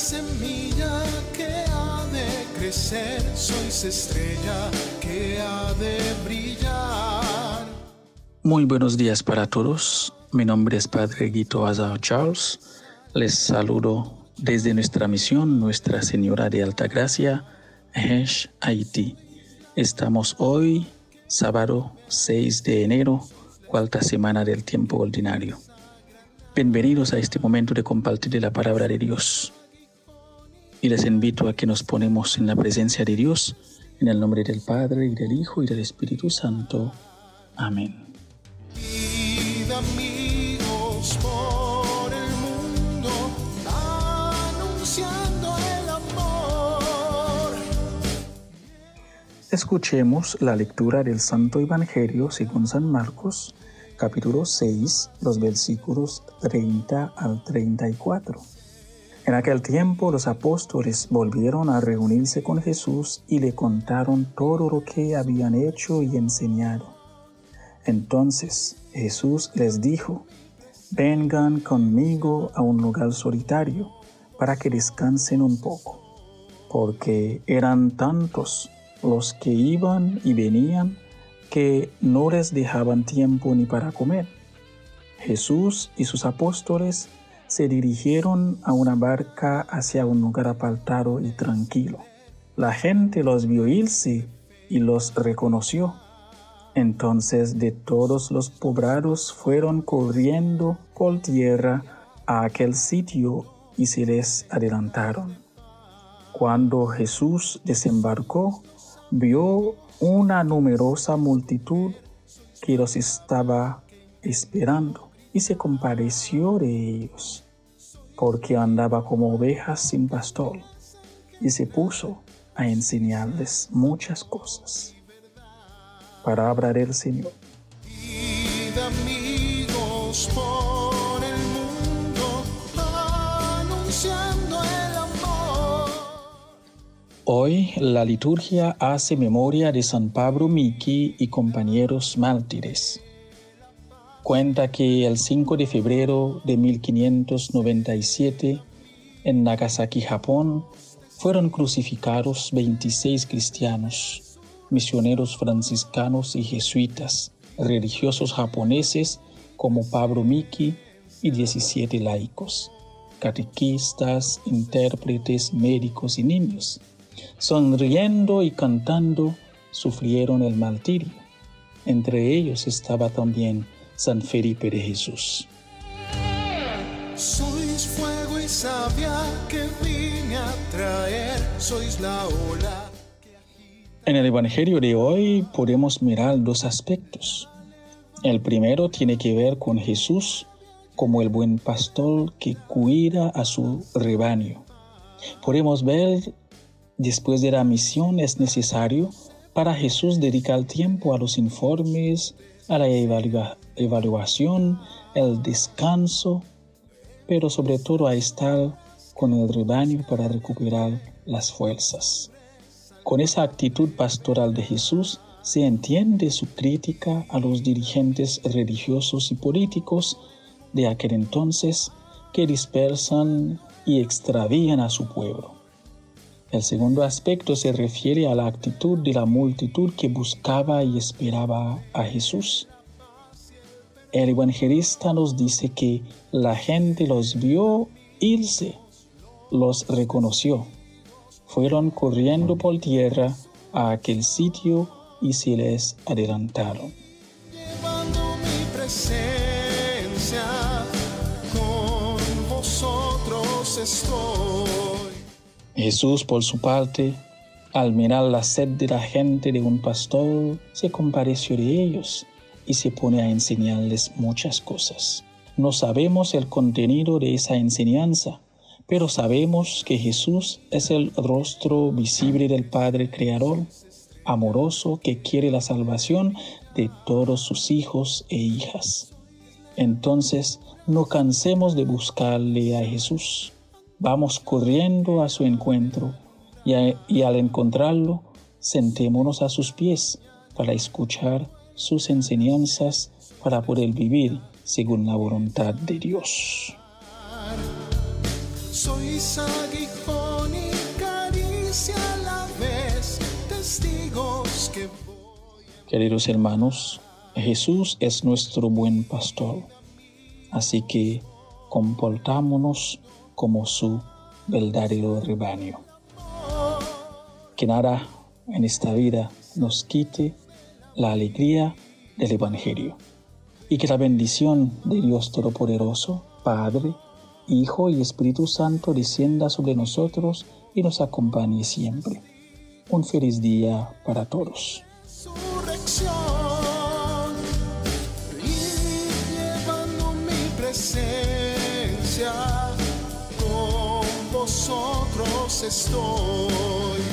semilla que ha de crecer, sois estrella que ha de brillar. Muy buenos días para todos. Mi nombre es Padre Guito Azar Charles. Les saludo desde nuestra misión Nuestra Señora de Alta Gracia, Hesh, Haití. Estamos hoy, sábado 6 de enero, cuarta semana del tiempo ordinario. Bienvenidos a este momento de compartir la palabra de Dios. Y les invito a que nos ponemos en la presencia de Dios, en el nombre del Padre, y del Hijo, y del Espíritu Santo. Amén. Escuchemos la lectura del Santo Evangelio según San Marcos, capítulo 6, los versículos 30 al 34. En aquel tiempo los apóstoles volvieron a reunirse con Jesús y le contaron todo lo que habían hecho y enseñado. Entonces Jesús les dijo, vengan conmigo a un lugar solitario para que descansen un poco, porque eran tantos los que iban y venían que no les dejaban tiempo ni para comer. Jesús y sus apóstoles se dirigieron a una barca hacia un lugar apartado y tranquilo. La gente los vio irse y los reconoció. Entonces de todos los poblados fueron corriendo por tierra a aquel sitio y se les adelantaron. Cuando Jesús desembarcó, vio una numerosa multitud que los estaba esperando y se compadeció de ellos, porque andaba como ovejas sin pastor, y se puso a enseñarles muchas cosas. Palabra del Señor. Hoy la liturgia hace memoria de San Pablo Miki y compañeros mártires. Cuenta que el 5 de febrero de 1597, en Nagasaki, Japón, fueron crucificados 26 cristianos, misioneros franciscanos y jesuitas, religiosos japoneses como Pablo Miki y 17 laicos, catequistas, intérpretes, médicos y niños. Sonriendo y cantando, sufrieron el martirio. Entre ellos estaba también San Felipe de Jesús. Sois fuego y savia que vine a traer, sois la ola. En el Evangelio de hoy podemos mirar dos aspectos. El primero tiene que ver con Jesús como el buen pastor que cuida a su rebaño. Podemos ver después de la misión es necesario para Jesús dedicar tiempo a los informes, a la evalua- evaluación, el descanso, pero sobre todo a estar con el rebaño para recuperar las fuerzas. Con esa actitud pastoral de Jesús se entiende su crítica a los dirigentes religiosos y políticos de aquel entonces que dispersan y extravían a su pueblo. El segundo aspecto se refiere a la actitud de la multitud que buscaba y esperaba a Jesús. El evangelista nos dice que la gente los vio irse, los reconoció. Fueron corriendo por tierra a aquel sitio y se les adelantaron. Llevando mi presencia, con vosotros estoy. Jesús, por su parte, al mirar la sed de la gente de un pastor, se compadeció de ellos y se pone a enseñarles muchas cosas. No sabemos el contenido de esa enseñanza, pero sabemos que Jesús es el rostro visible del Padre Creador, amoroso que quiere la salvación de todos sus hijos e hijas. Entonces, no cansemos de buscarle a Jesús. Vamos corriendo a su encuentro y, a- y al encontrarlo, sentémonos a sus pies para escuchar sus enseñanzas para poder vivir según la voluntad de Dios. sois aguijón y caricia a la vez, testigos que voy. Queridos hermanos, Jesús es nuestro buen pastor, así que comportámonos como su verdadero rebaño. Que nada en esta vida nos quite la alegría del Evangelio y que la bendición de Dios Todopoderoso, Padre, Hijo y Espíritu Santo descienda sobre nosotros y nos acompañe siempre. Un feliz día para todos. Vosotros estoy.